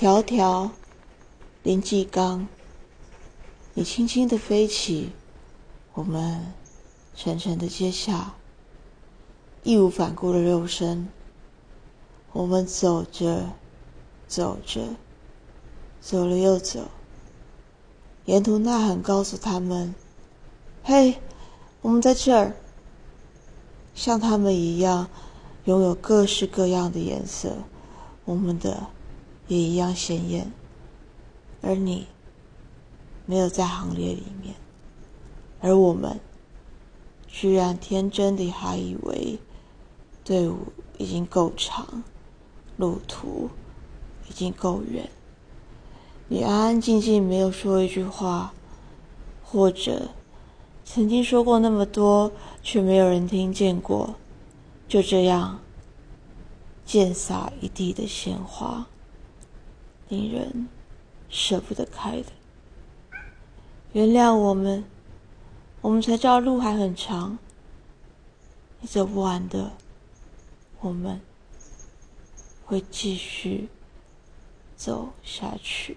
迢迢林继刚，你轻轻的飞起，我们沉沉的接下，义无反顾的肉身。我们走着，走着，走了又走，沿途呐喊告诉他们：“嘿，我们在这儿。”像他们一样，拥有各式各样的颜色，我们的也一样鲜艳。而你没有在行列里面，而我们居然天真的还以为队伍已经够长，路途已经够远。你安安静静没有说一句话，或者曾经说过那么多。却没有人听见过，就这样溅洒一地的鲜花，令人舍不得开的。原谅我们，我们才知道路还很长，你走不完的，我们会继续走下去。